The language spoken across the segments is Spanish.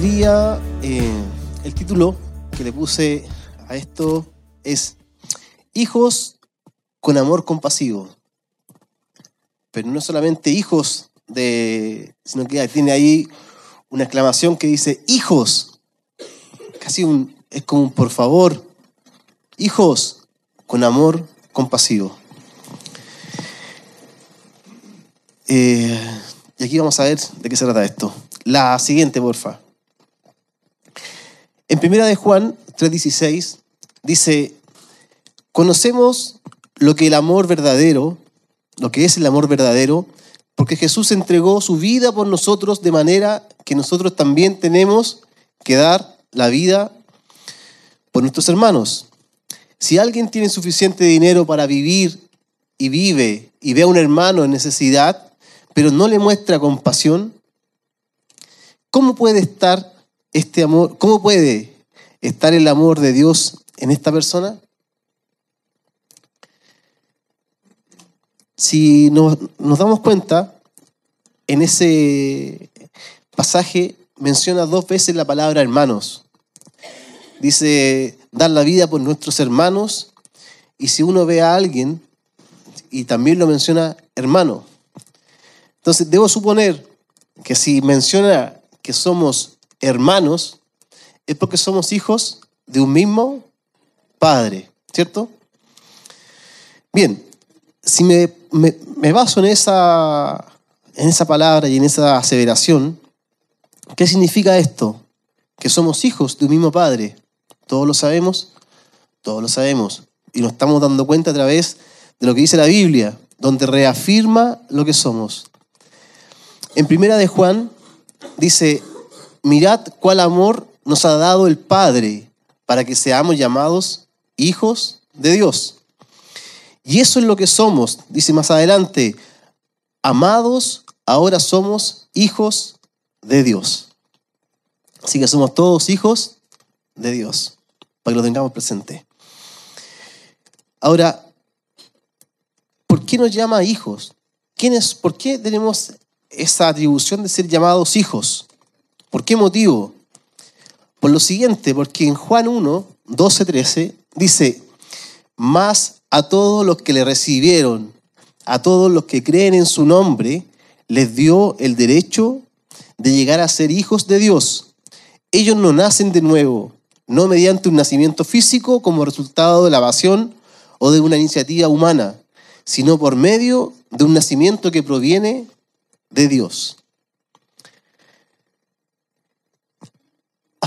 Día eh, el título que le puse a esto es Hijos con amor compasivo. Pero no solamente hijos de, sino que tiene ahí una exclamación que dice hijos. Casi un, es como un por favor. Hijos con amor compasivo. Eh, y aquí vamos a ver de qué se trata esto. La siguiente, porfa. En primera de Juan 3:16 dice, conocemos lo que el amor verdadero, lo que es el amor verdadero, porque Jesús entregó su vida por nosotros de manera que nosotros también tenemos que dar la vida por nuestros hermanos. Si alguien tiene suficiente dinero para vivir y vive y ve a un hermano en necesidad, pero no le muestra compasión, ¿cómo puede estar este amor, cómo puede estar el amor de Dios en esta persona? Si nos, damos cuenta, en ese pasaje menciona dos veces la palabra hermanos. Dice, dar la vida por nuestros hermanos, y si uno ve a alguien, y también lo menciona hermano. Entonces, debo suponer que si menciona que somos hermanos, es porque somos hijos de un mismo Padre, ¿cierto? Bien, si me, me, baso en esa, en esa palabra y en esa aseveración, ¿qué significa esto? Que somos hijos de un mismo Padre. ¿Todos lo sabemos? Todos lo sabemos. Y nos estamos dando cuenta a través de lo que dice la Biblia, donde reafirma lo que somos. En primera de Juan dice, mirad cuál amor nos ha dado el Padre para que seamos llamados hijos de Dios. Y eso es lo que somos, dice más adelante, amados, ahora somos hijos de Dios. Así que somos todos hijos de Dios, para que lo tengamos presente. Ahora, ¿por qué nos llama hijos? ¿Por qué tenemos esa atribución de ser llamados hijos? ¿Por qué motivo? Por lo siguiente, porque en Juan 1, 12, 13 dice, más a todos los que le recibieron, a todos los que creen en su nombre, les dio el derecho de llegar a ser hijos de Dios. Ellos no nacen de nuevo, no mediante un nacimiento físico como resultado de la evasión o de una iniciativa humana, sino por medio de un nacimiento que proviene de Dios.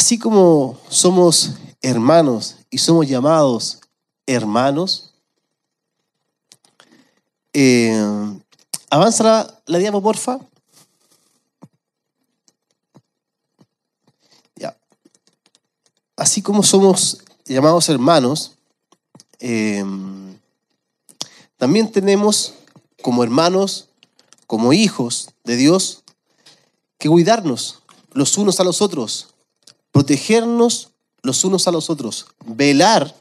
Así como somos hermanos y somos llamados hermanos, eh, avanza la, la diapo, porfa. Ya. Así como somos llamados hermanos, eh, también tenemos como hermanos, como hijos de Dios, que cuidarnos los unos a los otros, protegernos los unos a los otros, velar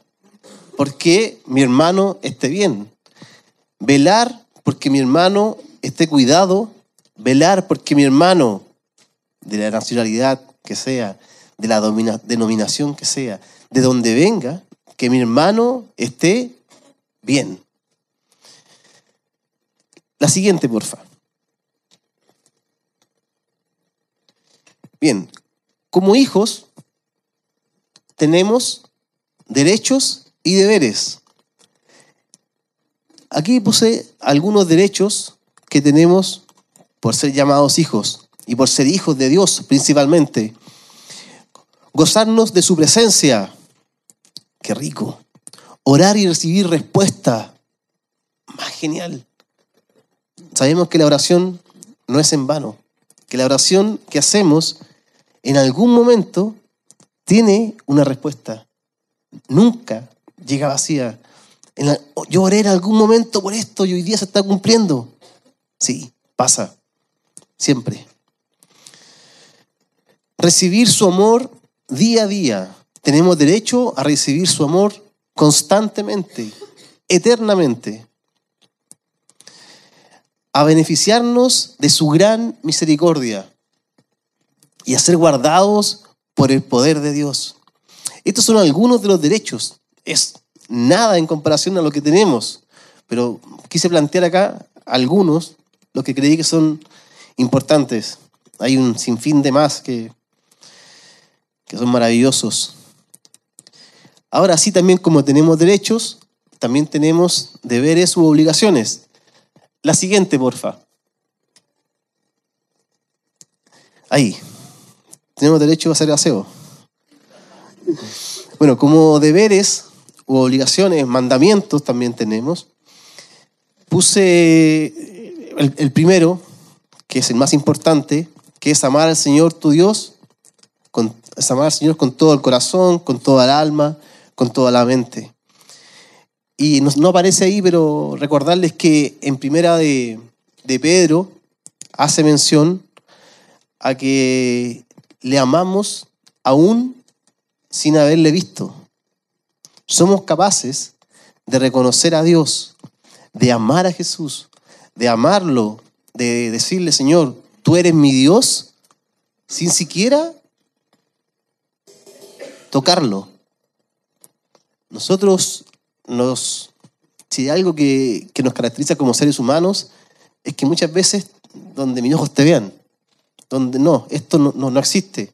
porque mi hermano esté bien, velar porque mi hermano esté cuidado, velar porque mi hermano, de la nacionalidad que sea, de la denominación que sea, de donde venga, que mi hermano esté bien. La siguiente, porfa. Bien, como hijos tenemos derechos y deberes. Aquí puse algunos derechos que tenemos por ser llamados hijos y por ser hijos de Dios principalmente. Gozarnos de su presencia. Qué rico. Orar y recibir respuesta. Más genial. Sabemos que la oración no es en vano, que la oración que hacemos en algún momento tiene una respuesta. Nunca llega vacía. yo oré en algún momento por esto y hoy día se está cumpliendo. Sí, pasa. Siempre. Recibir su amor día a día. Tenemos derecho a recibir su amor constantemente, eternamente. A beneficiarnos de su gran misericordia. Y a ser guardados por el poder de Dios. Estos son algunos de los derechos. Es nada en comparación a lo que tenemos, pero quise plantear acá algunos, los que creí que son importantes. Hay un sinfín de más que, que son maravillosos. Ahora sí, también como tenemos derechos, también tenemos deberes u obligaciones. La siguiente, porfa. Ahí. Tenemos derecho a hacer aseo. Bueno, como deberes u obligaciones, mandamientos también tenemos. Puse el, el primero, que es el más importante, que es amar al Señor tu Dios, es amar al Señor con todo el corazón, con toda el alma, con toda la mente. Y no, aparece ahí, pero recordarles que en primera de, de Pedro hace mención a que le amamos aún sin haberle visto. Somos capaces de reconocer a Dios, de amar a Jesús, de amarlo, de decirle, Señor, tú eres mi Dios, sin siquiera tocarlo. Nosotros nos, si hay algo que, nos caracteriza como seres humanos, es que muchas veces donde mis ojos te vean, donde no, esto no, no, existe.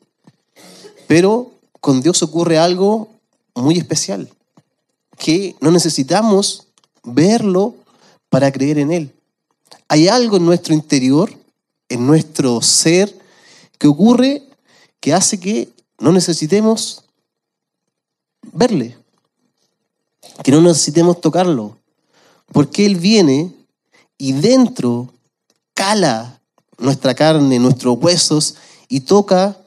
Pero con Dios ocurre algo muy especial, que no necesitamos verlo para creer en Él. Hay algo en nuestro interior, en nuestro ser, que ocurre que hace que no necesitemos verle que no necesitemos tocarlo, porque Él viene y dentro cala nuestra carne, nuestros huesos y toca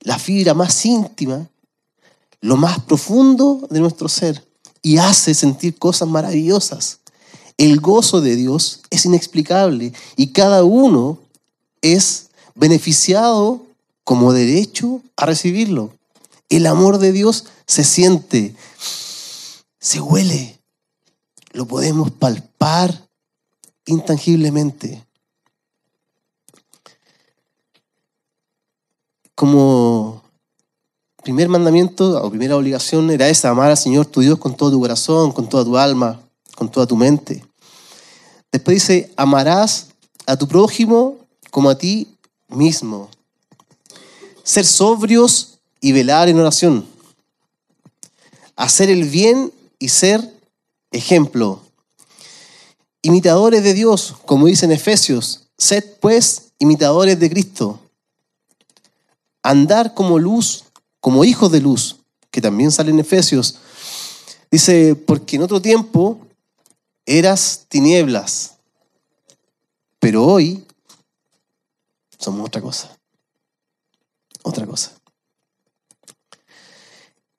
la fibra más íntima, lo más profundo de nuestro ser y hace sentir cosas maravillosas. El gozo de Dios es inexplicable y cada uno es beneficiado como derecho a recibirlo. El amor de Dios se siente, se huele, lo podemos palpar intangiblemente. Como primer mandamiento o primera obligación era esa, amar al Señor tu Dios con todo tu corazón, con toda tu alma, con toda tu mente. Después dice, amarás a tu prójimo como a ti mismo. Ser sobrios y velar en oración. Hacer el bien y ser ejemplo. Imitadores de Dios, como dice en Efesios, sed pues imitadores de Cristo. Andar como luz, como hijos de luz, que también sale en Efesios. Dice, porque en otro tiempo eras tinieblas, pero hoy somos otra cosa. Otra cosa.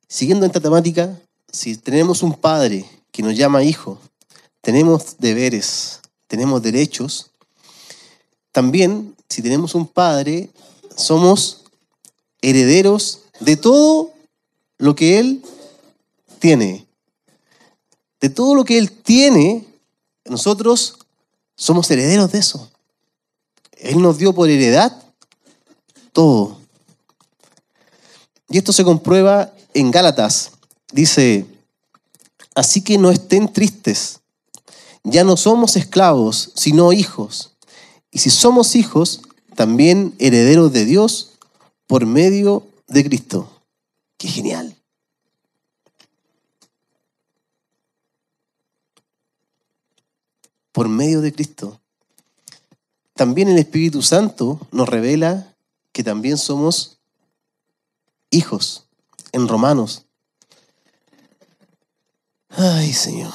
Siguiendo esta temática, si tenemos un padre que nos llama hijo, tenemos deberes, tenemos derechos. También, si tenemos un padre, somos herederos de todo lo que él tiene. De todo lo que él tiene, nosotros somos herederos de eso. Él nos dio por heredad todo. Y esto se comprueba en Gálatas Dice, así que no estén tristes. Ya no somos esclavos, sino hijos. Y si somos hijos, también herederos de Dios por medio de Cristo. Qué genial. Por medio de Cristo. También el Espíritu Santo nos revela que también somos hijos. En Romanos Ay, Señor.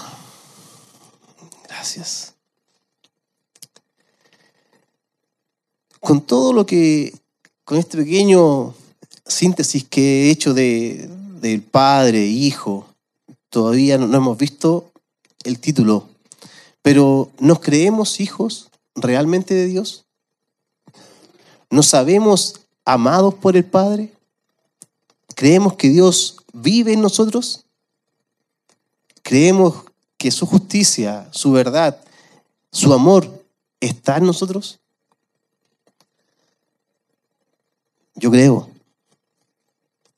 Gracias. Con todo lo que, con este pequeño síntesis que he hecho de, del Padre, Hijo, todavía no, no hemos visto el título, pero ¿nos creemos hijos realmente de Dios? ¿Nos sabemos amados por el Padre? ¿Creemos que Dios vive en nosotros? ¿Creemos que su justicia, su verdad, su amor está en nosotros? Yo creo.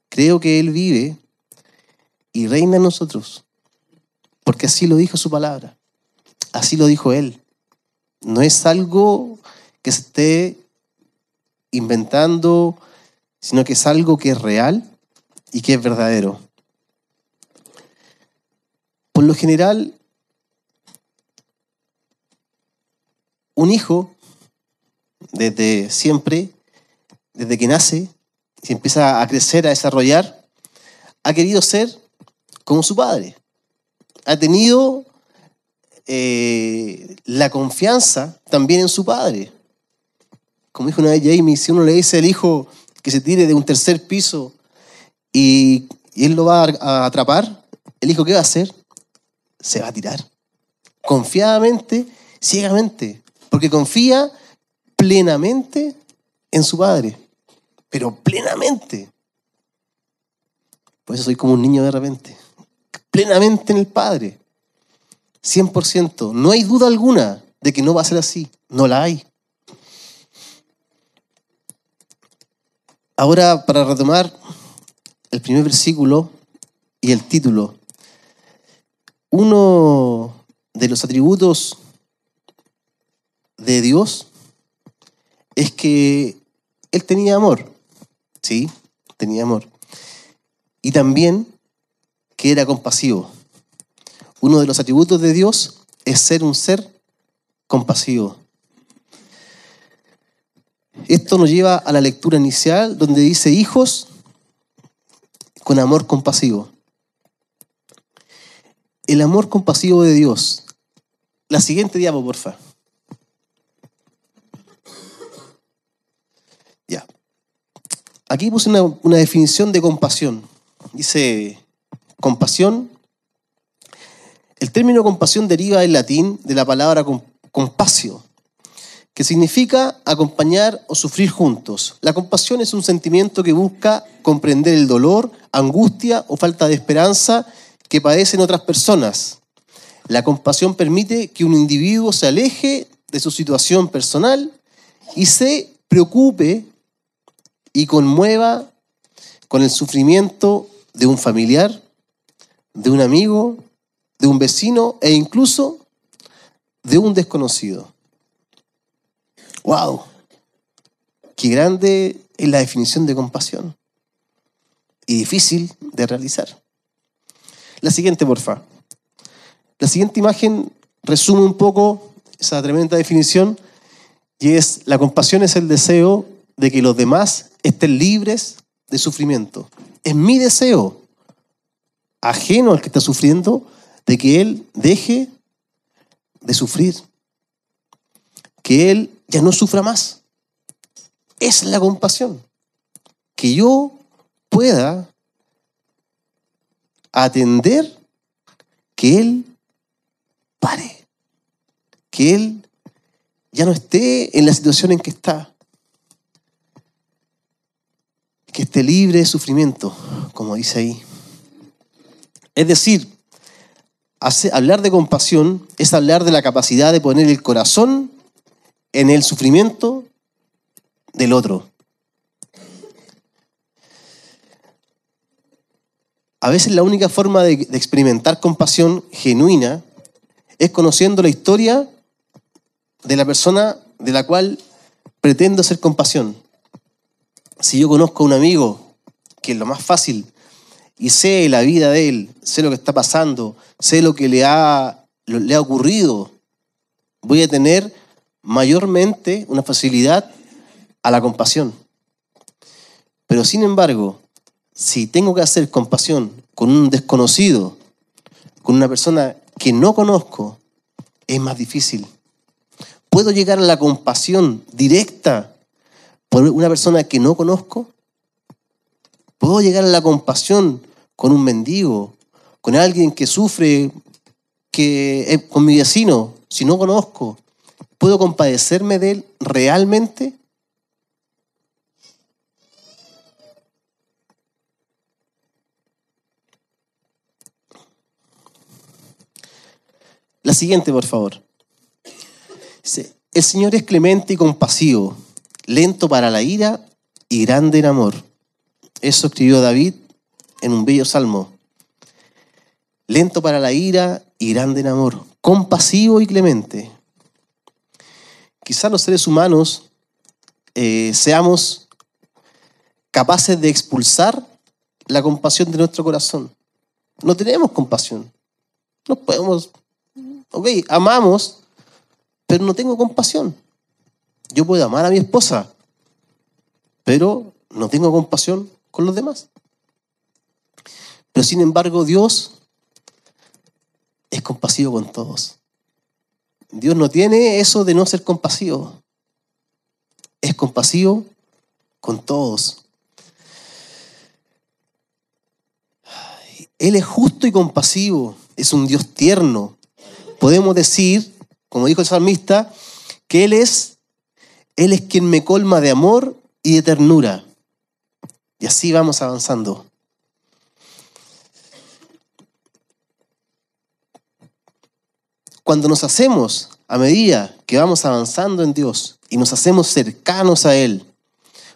Creo que Él vive y reina en nosotros. Porque así lo dijo su palabra. Así lo dijo Él. No es algo que se esté inventando, sino que es algo que es real y que es verdadero. Por lo general, un hijo, desde siempre, desde que nace, y empieza a crecer, a desarrollar, ha querido ser como su padre. Ha tenido eh, la confianza también en su padre. Como dijo una vez Jamie, si uno le dice al hijo que se tire de un tercer piso y, y él lo va a atrapar, el hijo ¿qué va a hacer? Se va a tirar. Confiadamente, ciegamente, porque confía plenamente en su padre, pero plenamente. Por eso soy como un niño de repente, plenamente en el Padre, 100%. No hay duda alguna de que no va a ser así, no la hay. Ahora, para retomar el primer versículo y el título, uno de los atributos de Dios es que Él tenía amor, ¿sí? Tenía amor. Y también que era compasivo. Uno de los atributos de Dios es ser un ser compasivo. Esto nos lleva a la lectura inicial donde dice hijos con amor compasivo. El amor compasivo de Dios. La siguiente diapo, porfa. Aquí puse una, una definición de compasión. Dice compasión. El término compasión deriva del latín de la palabra compasio, que significa acompañar o sufrir juntos. La compasión es un sentimiento que busca comprender el dolor, angustia o falta de esperanza que padecen otras personas. La compasión permite que un individuo se aleje de su situación personal y se preocupe y conmueva con el sufrimiento de un familiar, de un amigo, de un vecino e incluso de un desconocido. ¡Wow! Qué grande es la definición de compasión y difícil de realizar. La siguiente, porfa. La siguiente imagen resume un poco esa tremenda definición y es la compasión es el deseo de que los demás estén libres de sufrimiento. Es mi deseo, ajeno al que está sufriendo, de que él deje de sufrir, que él ya no sufra más. Es la compasión. Que yo pueda atender que Él pare, que Él ya no esté en la situación en que está, que esté libre de sufrimiento, como dice ahí. Es decir, hablar de compasión es hablar de la capacidad de poner el corazón en el sufrimiento del otro. A veces la única forma de, experimentar compasión genuina es conociendo la historia de la persona de la cual pretendo hacer compasión. Si yo conozco a un amigo, que es lo más fácil, y sé la vida de él, sé lo que está pasando, sé lo que le ha, le ha ocurrido, voy a tener mayormente una facilidad a la compasión. Pero sin embargo, si tengo que hacer compasión con un desconocido, con una persona que no conozco, es más difícil. ¿Puedo llegar a la compasión directa por una persona que no conozco? ¿Puedo llegar a la compasión con un mendigo, con alguien que sufre, que con mi vecino, si no conozco? ¿Puedo compadecerme de él realmente? La siguiente, por favor. El Señor es clemente y compasivo, lento para la ira y grande en amor. Eso escribió David en un bello salmo. Lento para la ira y grande en amor, compasivo y clemente. Quizás los seres humanos eh, seamos capaces de expulsar la compasión de nuestro corazón. No tenemos compasión. No podemos, ok, amamos, pero no tengo compasión. Yo puedo amar a mi esposa, pero no tengo compasión con los demás. Pero sin embargo, Dios es compasivo con todos. Dios no tiene eso de no ser compasivo. Es compasivo con todos. Él es justo y compasivo, es un Dios tierno. Podemos decir, como dijo el salmista, que Él es, Él es quien me colma de amor y de ternura. Y así vamos avanzando. Cuando nos hacemos, a medida que vamos avanzando en Dios y nos hacemos cercanos a Él,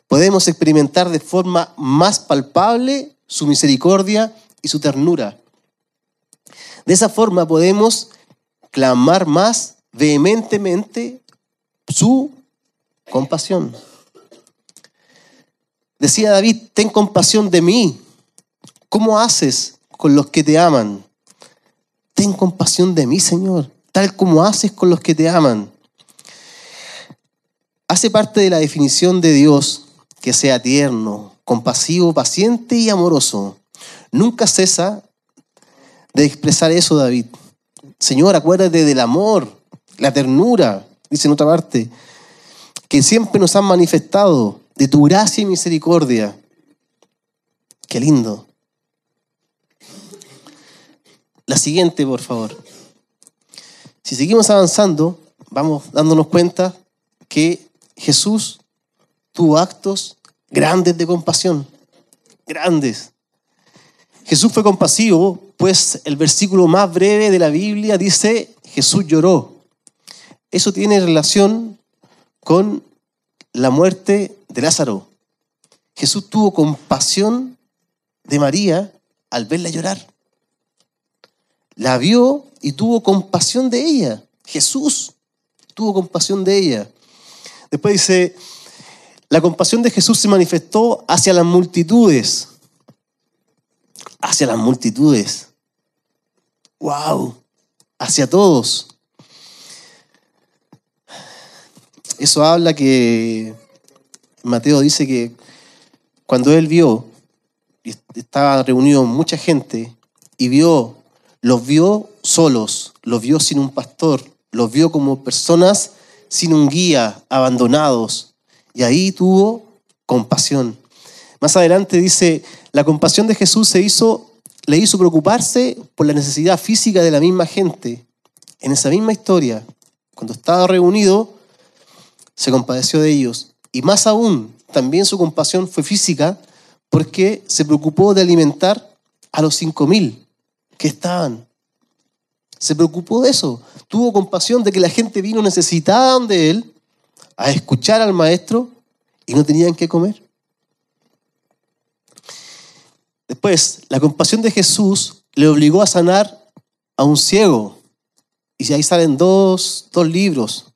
podemos experimentar de forma más palpable su misericordia y su ternura. De esa forma podemos clamar más vehementemente su compasión. Decía David, ten compasión de mí. ¿Cómo haces con los que te aman? Ten compasión de mí, Señor, tal como haces con los que te aman. Hace parte de la definición de Dios que sea tierno, compasivo, paciente y amoroso. Nunca cesa de expresar eso David. Señor, acuérdate del amor, la ternura, dice en otra parte, que siempre nos han manifestado de tu gracia y misericordia. Qué lindo. La siguiente, por favor. Si seguimos avanzando, vamos dándonos cuenta que Jesús tuvo actos grandes de compasión. Grandes. Jesús fue compasivo, pues el versículo más breve de la Biblia dice, Jesús lloró. Eso tiene relación con la muerte de Lázaro. Jesús tuvo compasión de María al verla llorar. La vio y tuvo compasión de ella. Jesús tuvo compasión de ella. Después dice, la compasión de Jesús se manifestó hacia las multitudes hacia las multitudes. ¡Wow! Hacia todos. Eso habla que Mateo dice que cuando él vio, estaba reunido mucha gente y vio, los vio solos, los vio sin un pastor, los vio como personas sin un guía, abandonados. Y ahí tuvo compasión. Más adelante dice, la compasión de Jesús se hizo, le hizo preocuparse por la necesidad física de la misma gente. En esa misma historia, cuando estaba reunido, se compadeció de ellos. Y más aún, también su compasión fue física porque se preocupó de alimentar a los cinco mil que estaban. Se preocupó de eso. Tuvo compasión de que la gente vino necesitada de él a escuchar al maestro y no tenían que comer. Después, la compasión de Jesús le obligó a sanar a un ciego. Y ahí salen dos, dos libros.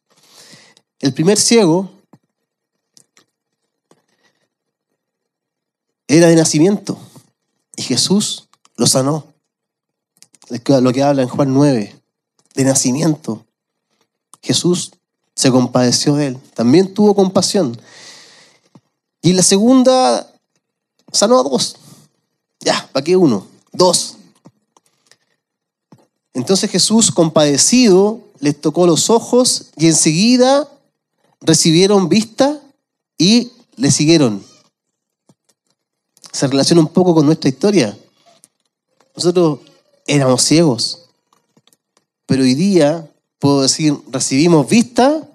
El primer ciego era de nacimiento y Jesús lo sanó. Lo que habla en Juan 9, de nacimiento. Jesús se compadeció de él. También tuvo compasión. Y la segunda sanó a dos. Ya, ¿para qué uno? Dos. Entonces Jesús, compadecido, les tocó los ojos y enseguida recibieron vista y le siguieron. Se relaciona un poco con nuestra historia. Nosotros éramos ciegos, pero hoy día, puedo decir, recibimos vista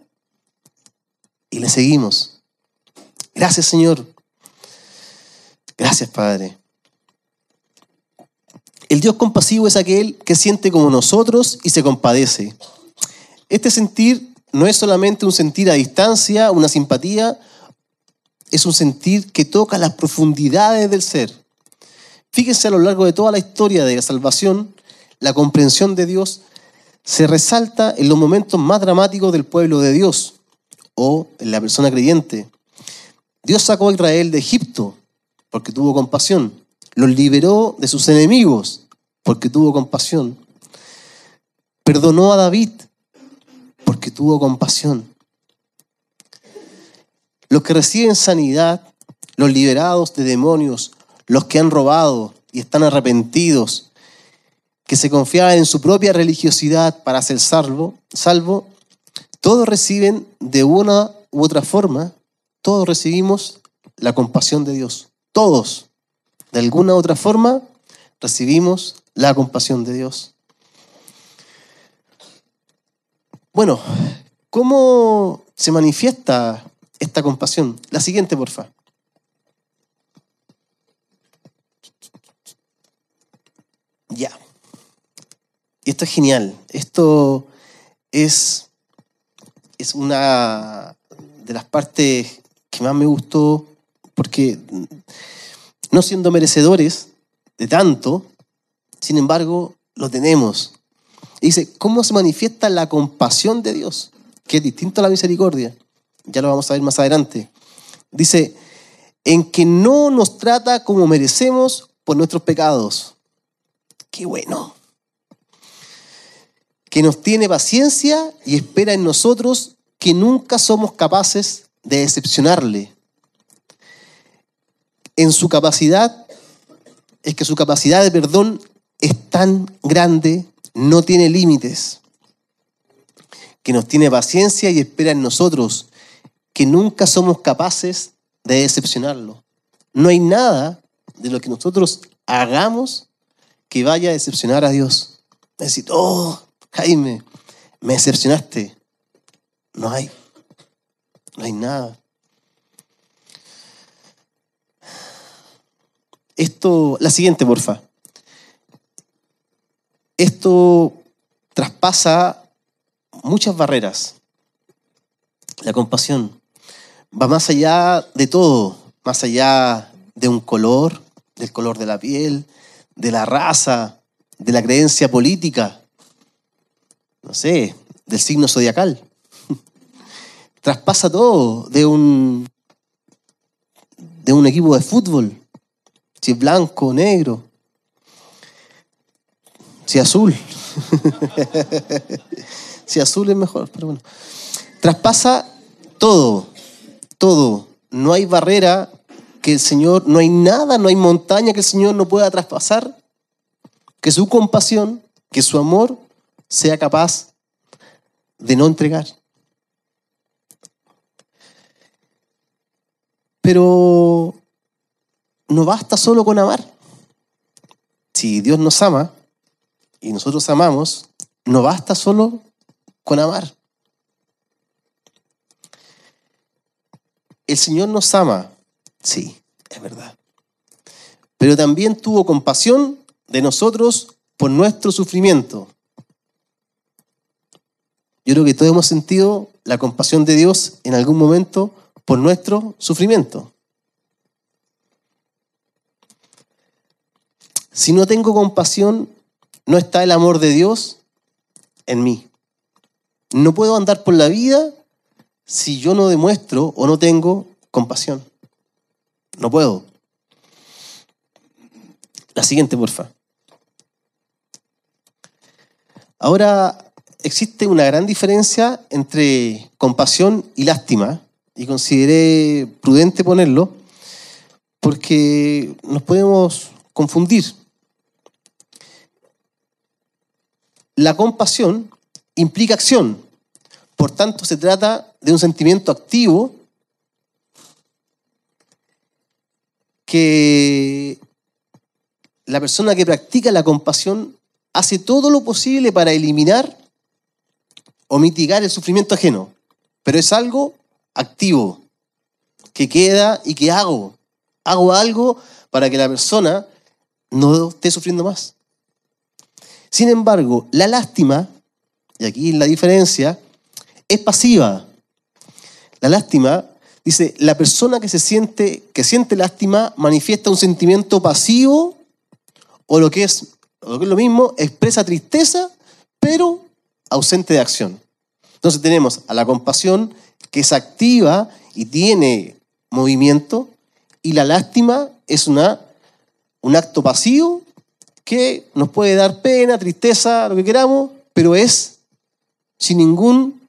y le seguimos. Gracias Señor. Gracias Padre. El Dios compasivo es aquel que siente como nosotros y se compadece. Este sentir no es solamente un sentir a distancia, una simpatía, es un sentir que toca las profundidades del ser. Fíjense a lo largo de toda la historia de la salvación, la comprensión de Dios se resalta en los momentos más dramáticos del pueblo de Dios o en la persona creyente. Dios sacó a Israel de Egipto porque tuvo compasión. Los liberó de sus enemigos porque tuvo compasión. Perdonó a David porque tuvo compasión. Los que reciben sanidad, los liberados de demonios, los que han robado y están arrepentidos, que se confiaban en su propia religiosidad para ser salvo, salvo, todos reciben de una u otra forma, todos recibimos la compasión de Dios. Todos, de alguna u otra forma, recibimos la compasión de Dios. Bueno, ¿cómo se manifiesta esta compasión? La siguiente, porfa. Ya. Y esto es genial. Esto es, es una de las partes que más me gustó porque no siendo merecedores de tanto, sin embargo, lo tenemos. Dice, ¿cómo se manifiesta la compasión de Dios? Que es distinto a la misericordia. Ya lo vamos a ver más adelante. Dice, en que no nos trata como merecemos por nuestros pecados. Qué bueno que nos tiene paciencia y espera en nosotros que nunca somos capaces de decepcionarle. En su capacidad, es que su capacidad de perdón es tan grande, no tiene límites, que nos tiene paciencia y espera en nosotros, que nunca somos capaces de decepcionarlo. No hay nada de lo que nosotros hagamos que vaya a decepcionar a Dios. Decir, oh, Jaime, me decepcionaste. No hay. No hay nada. Esto, la siguiente, porfa. Esto traspasa muchas barreras. La compasión va más allá de todo, más allá de un color, del color de la piel, de la raza, de la creencia política no sé, del signo zodiacal. Traspasa todo de un, de un equipo de fútbol. Si es blanco, negro. Si azul. si azul es mejor, pero bueno. Traspasa todo, todo. No hay barrera que el Señor, no hay nada, no hay montaña que el Señor no pueda traspasar. Que su compasión, que su amor sea capaz de no entregar. Pero no basta solo con amar. Si Dios nos ama y nosotros amamos, no basta solo con amar. El Señor nos ama, sí, es verdad. Pero también tuvo compasión de nosotros por nuestro sufrimiento. Yo creo que todos hemos sentido la compasión de Dios en algún momento por nuestro sufrimiento. Si no tengo compasión, no está el amor de Dios en mí. No puedo andar por la vida si yo no demuestro o no tengo compasión. No puedo. La siguiente, porfa. Ahora existe una gran diferencia entre compasión y lástima, y consideré prudente ponerlo, porque nos podemos confundir. La compasión implica acción, por tanto se trata de un sentimiento activo que la persona que practica la compasión hace todo lo posible para eliminar o mitigar el sufrimiento ajeno, pero es algo activo, que queda y que hago. Hago algo para que la persona no esté sufriendo más. Sin embargo, la lástima, y aquí la diferencia, es pasiva. La lástima Dice, la persona que se siente, que siente lástima manifiesta un sentimiento pasivo o lo que es, lo, lo mismo, expresa tristeza, pero ausente de acción. Entonces tenemos a la compasión que es activa y tiene movimiento, y la lástima es una, un acto pasivo que nos puede dar pena, tristeza, lo que queramos, pero es sin ningún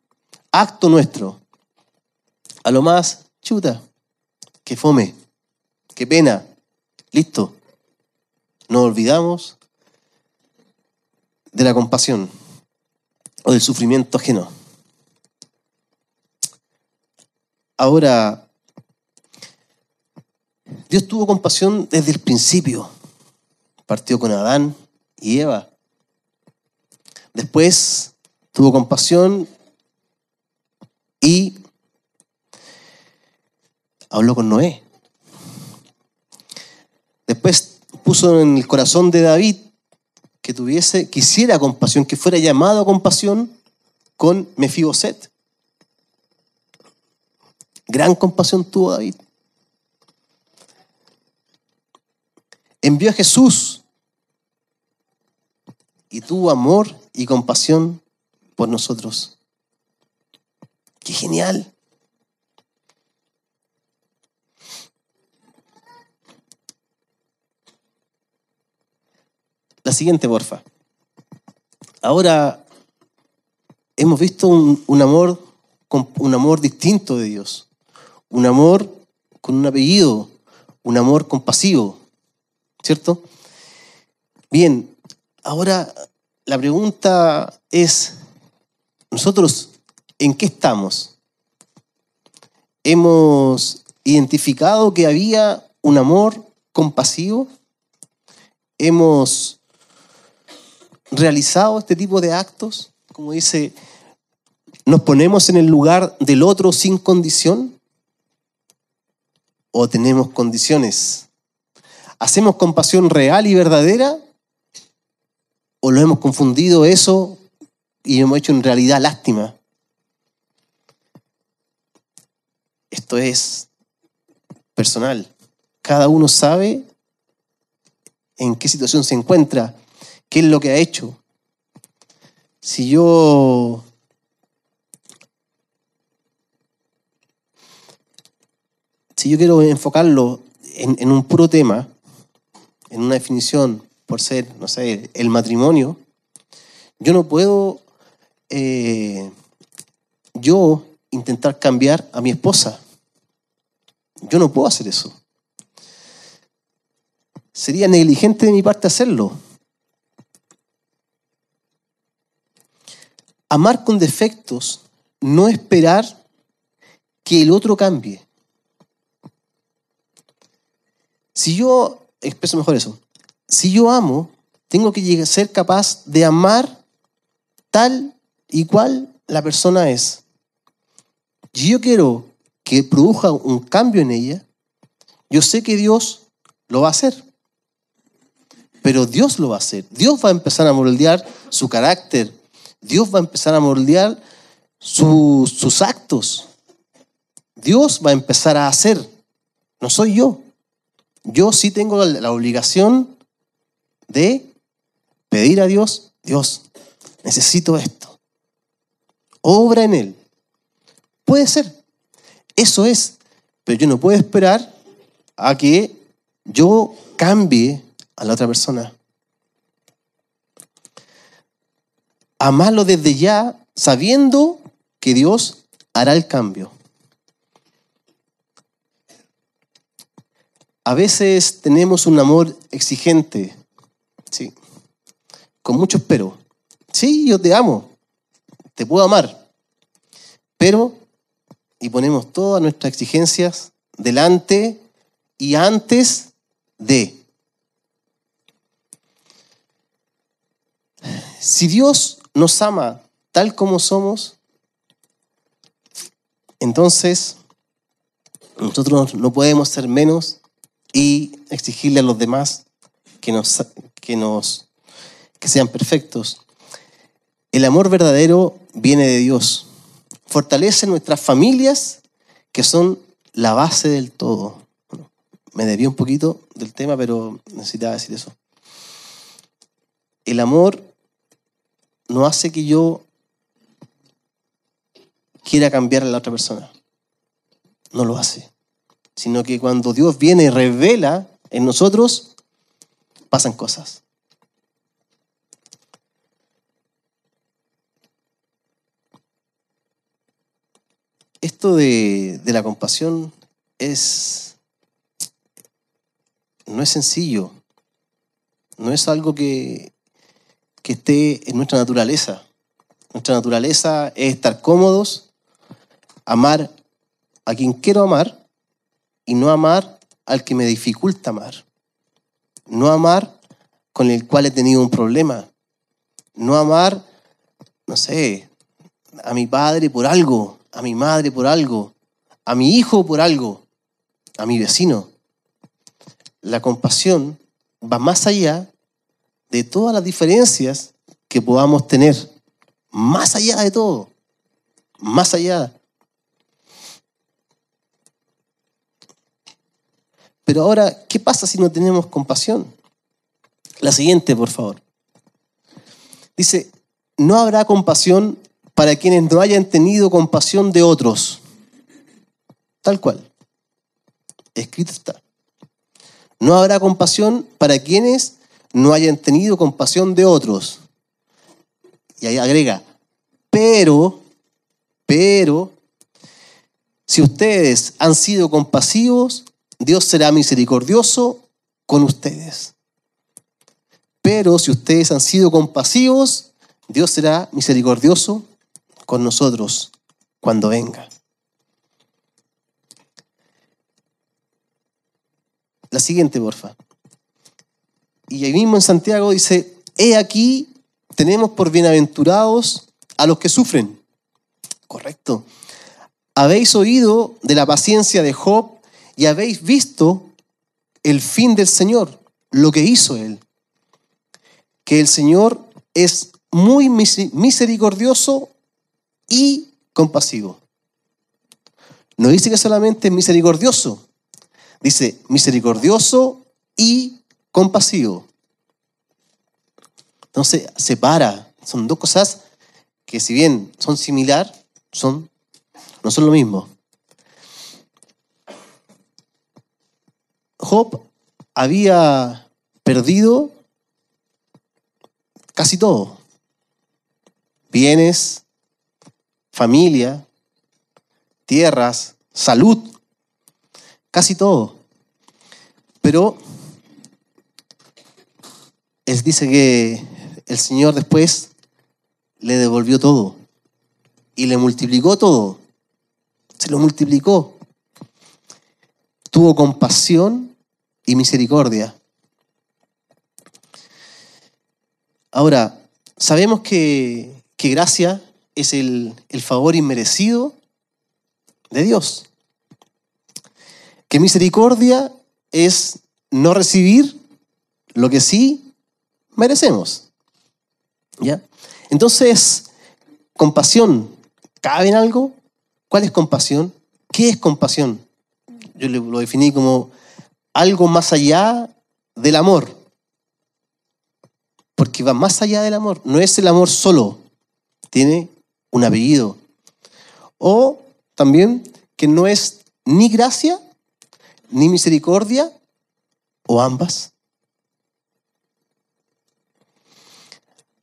acto nuestro. A lo más, chuta, que fome, que pena, listo. Nos olvidamos de la compasión o del sufrimiento ajeno. Ahora, Dios tuvo compasión desde el principio. Partió con Adán y Eva. Después tuvo compasión y habló con Noé. Después puso en el corazón de David que tuviese, quisiera compasión, que fuera llamado a compasión con Mefiboset. Gran compasión tuvo David. Envió a Jesús y tuvo amor y compasión por nosotros. ¡Qué genial! La siguiente, porfa. Ahora hemos visto un, un amor, un amor distinto de Dios. Un amor con un apellido, un amor compasivo, ¿cierto? Bien, ahora la pregunta es, nosotros, ¿en qué estamos? ¿Hemos identificado que había un amor compasivo? ¿Hemos realizado este tipo de actos? Como dice, ¿nos ponemos en el lugar del otro sin condición? ¿O tenemos condiciones? ¿Hacemos compasión real y verdadera? ¿O lo hemos confundido eso y hemos hecho en realidad lástima? Esto es personal. Cada uno sabe en qué situación se encuentra, qué es lo que ha hecho. Si yo si yo quiero enfocarlo en, en, un puro tema, en una definición, por ser, no sé, el matrimonio, yo no puedo eh, yo intentar cambiar a mi esposa. Yo no puedo hacer eso. Sería negligente de mi parte hacerlo. Amar con defectos, no esperar que el otro cambie. Si yo, expreso mejor eso, si yo amo, tengo que ser capaz de amar tal y cual la persona es. Si yo quiero que produzca un cambio en ella, yo sé que Dios lo va a hacer pero Dios lo va a hacer. Dios va a empezar a moldear su carácter. Dios va a empezar a moldear sus actos. Dios va a empezar a hacer. No soy yo. Yo sí tengo la obligación de pedir a Dios, Dios, necesito esto. Obra en Él. Puede ser. Eso es. Pero yo no puedo esperar a que yo cambie a la otra persona. Amarlo desde ya, sabiendo que Dios hará el cambio. A veces tenemos un amor exigente, sí, con mucho espero. Sí, yo te amo, te puedo amar, pero, y ponemos todas nuestras exigencias delante y antes de. Si Dios nos ama tal como somos, entonces nosotros no podemos ser menos y exigirle a los demás que nos, que nos que sean perfectos. El amor verdadero viene de Dios. Fortalece nuestras familias, que son la base del todo. me debí un poquito del tema, pero necesitaba decir eso. El amor no hace que yo quiera cambiar a la otra persona. No lo hace. Sino que cuando Dios viene y revela en nosotros, pasan cosas. Esto de, la compasión es no es sencillo, no es algo que, que esté en nuestra naturaleza. Nuestra naturaleza es estar cómodos, amar a quien quiero amar y no amar al que me dificulta amar. No amar con el cual he tenido un problema. No amar, no sé, a mi padre por algo, a mi madre por algo, a mi hijo por algo, a mi vecino. La compasión va más allá de todas las diferencias que podamos tener, más allá de todo, más allá. Pero ahora, ¿qué pasa si no tenemos compasión? La siguiente, por favor. Dice, no habrá compasión para quienes no hayan tenido compasión de otros. Tal cual. Escrito está. No habrá compasión para quienes no hayan tenido compasión de otros. Y ahí agrega, pero, pero, si ustedes han sido compasivos, Dios será misericordioso con ustedes. Pero si ustedes han sido compasivos, Dios será misericordioso con nosotros cuando venga. La siguiente, porfa. Y ahí mismo en Santiago dice, he aquí, tenemos por bienaventurados a los que sufren. Correcto. Habéis oído de la paciencia de Job y habéis visto el fin del Señor, lo que hizo Él. Que el Señor es muy misericordioso y compasivo. No dice que solamente es misericordioso, dice misericordioso y compasivo. Entonces, separa, son dos cosas que si bien son similar, son, no son lo mismo. Job había perdido casi todo. Bienes, familia, tierras, salud, casi todo. Pero él dice que el Señor después le devolvió todo y le multiplicó todo. Se lo multiplicó. Tuvo compasión y misericordia. Ahora, sabemos que, que gracia es el, favor inmerecido de Dios. Que misericordia es no recibir lo que sí merecemos. ¿Ya? Entonces, compasión, ¿cabe en algo? ¿Cuál es compasión? ¿Qué es compasión? Yo lo definí como algo más allá del amor. Porque va más allá del amor. No es el amor solo. Tiene un apellido. O también que no es ni gracia ni misericordia o ambas.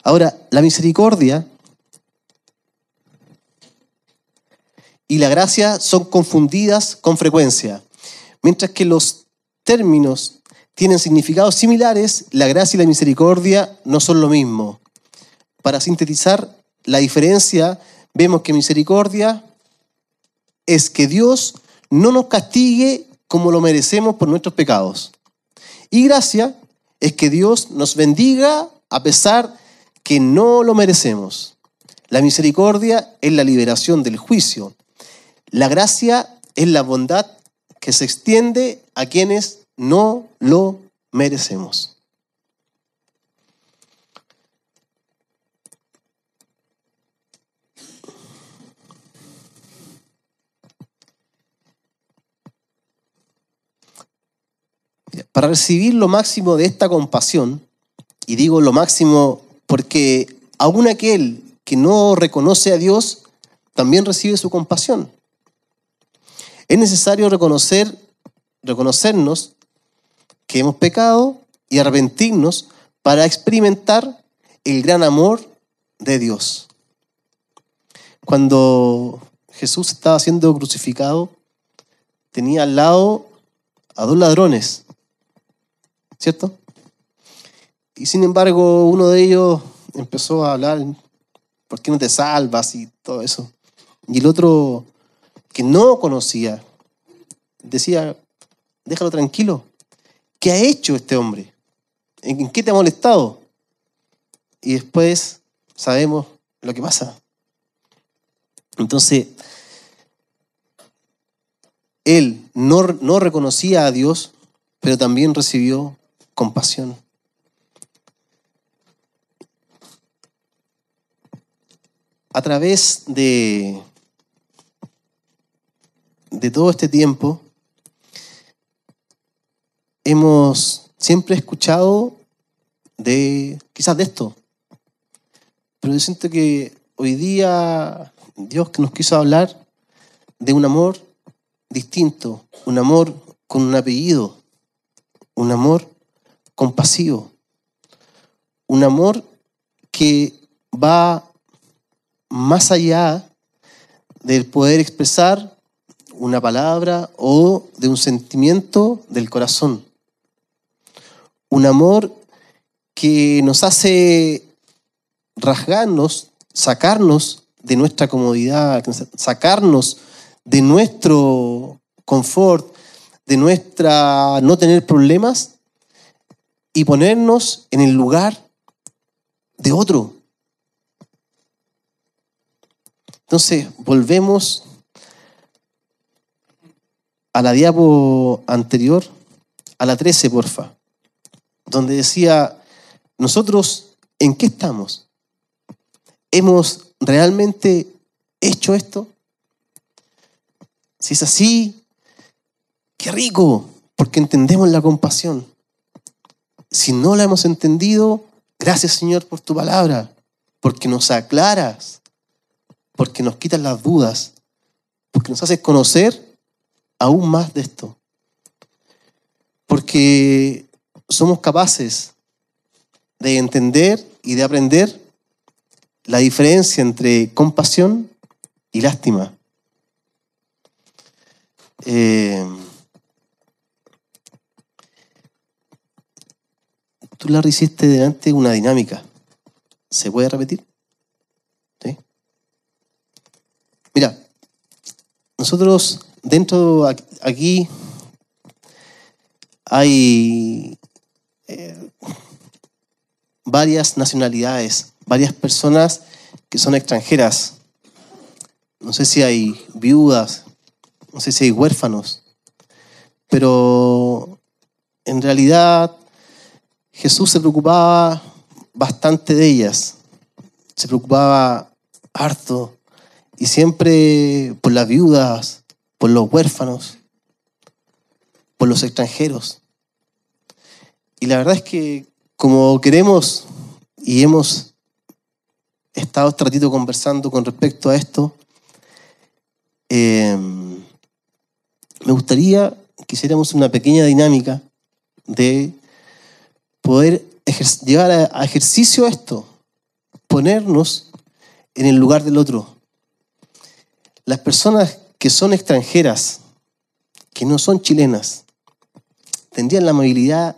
Ahora, la misericordia y la gracia son confundidas con frecuencia. Mientras que los términos tienen significados similares, la gracia y la misericordia no son lo mismo. Para sintetizar, la diferencia, vemos que misericordia es que Dios no nos castigue como lo merecemos por nuestros pecados. Y gracia es que Dios nos bendiga a pesar que no lo merecemos. La misericordia es la liberación del juicio. La gracia es la bondad que se extiende a quienes no lo merecemos. para recibir lo máximo de esta compasión, y digo lo máximo porque aún aquel que no reconoce a Dios también recibe su compasión. Es necesario reconocer, reconocernos que hemos pecado y arrepentirnos para experimentar el gran amor de Dios. Cuando Jesús estaba siendo crucificado, tenía al lado a dos ladrones, ¿cierto? Y sin embargo, uno de ellos empezó a hablar, ¿por qué no te salvas? y todo eso. Y el otro, que no conocía, decía, déjalo tranquilo. ¿Qué ha hecho este hombre? ¿En qué te ha molestado? Y después sabemos lo que pasa. Entonces, él no, no reconocía a Dios, pero también recibió compasión. A través de, de todo este tiempo, hemos siempre escuchado de quizás de esto, pero yo siento que hoy día Dios nos quiso hablar de un amor distinto, un amor con un apellido, un amor compasivo, un amor que va más allá del poder expresar una palabra o de un sentimiento del corazón. Un amor que nos hace rasgarnos, sacarnos de nuestra comodidad, sacarnos de nuestro confort, de nuestra no tener problemas y ponernos en el lugar de otro. Entonces, volvemos a la diapo anterior, a la 13, porfa, donde decía, nosotros, ¿en qué estamos? ¿Hemos realmente hecho esto? Si es así, qué rico, porque entendemos la compasión. Si no la hemos entendido, gracias Señor por tu palabra, porque nos aclaras, porque nos quitas las dudas, porque nos haces conocer aún más de esto. Porque somos capaces de entender y de aprender la diferencia entre compasión y lástima. Eh, tú, la hiciste delante una dinámica. ¿Se puede repetir? ¿Sí? Mira, nosotros dentro aquí hay varias nacionalidades, varias personas que son extranjeras. No sé si hay viudas, no sé si hay huérfanos, pero en realidad Jesús se preocupaba bastante de ellas, se preocupaba harto y siempre por las viudas, por los huérfanos, por los extranjeros. Y la verdad es que como queremos y hemos estado este ratito conversando con respecto a esto, eh, me gustaría que hiciéramos una pequeña dinámica de poder llevar a, ejercicio esto, ponernos en el lugar del otro. Las personas que son extranjeras, que no son chilenas, tendrían la amabilidad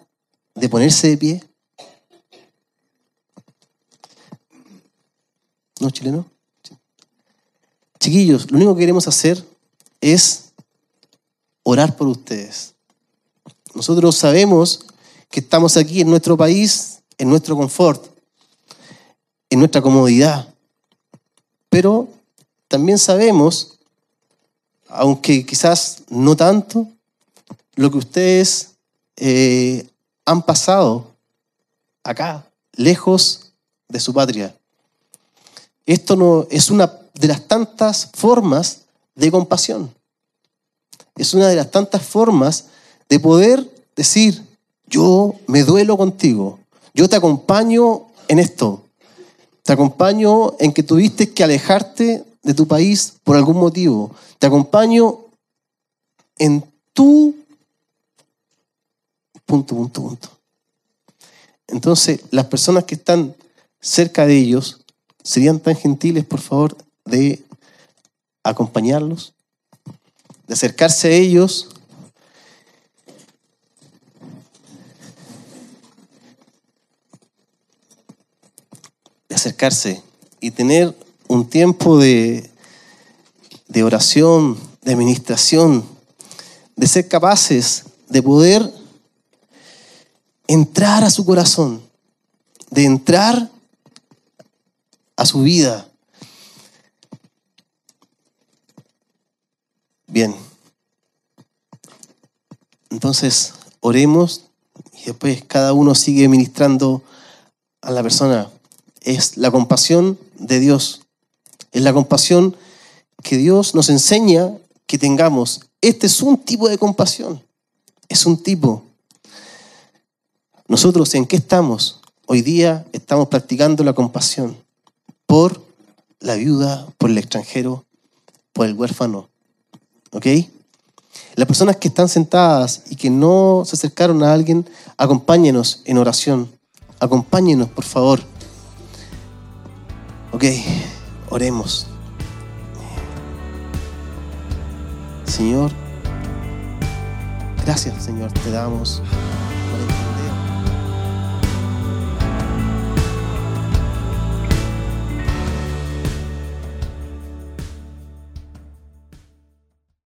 de ponerse de pie. ¿No, chileno? Chiquillos, lo único que queremos hacer es orar por ustedes. Nosotros sabemos que estamos aquí en nuestro país, en nuestro confort, en nuestra comodidad, pero también sabemos, aunque quizás no tanto, lo que ustedes eh, han pasado acá, lejos de su patria. Esto no, es una de las tantas formas de compasión es una de las tantas formas de poder decir, yo me duelo contigo, yo te acompaño en esto, te acompaño en que tuviste que alejarte de tu país por algún motivo, te acompaño en tu punto, punto, punto. Entonces, las personas que están cerca de ellos serían tan gentiles, por favor, de acompañarlos, de acercarse a ellos. De acercarse y tener un tiempo de, de oración, de administración, de ser capaces de poder entrar a su corazón, de entrar a su vida. Bien. Entonces, oremos y después cada uno sigue ministrando a la persona. Es la compasión de Dios. Es la compasión que Dios nos enseña que tengamos. Este es un tipo de compasión. Es un tipo. Nosotros, ¿en qué estamos? Hoy día estamos practicando la compasión por la viuda, por el extranjero, por el huérfano. ¿Ok? Las personas que están sentadas y que no se acercaron a alguien, acompáñenos en oración. Acompáñenos, por favor. Ok, oremos. Señor, gracias Señor, te damos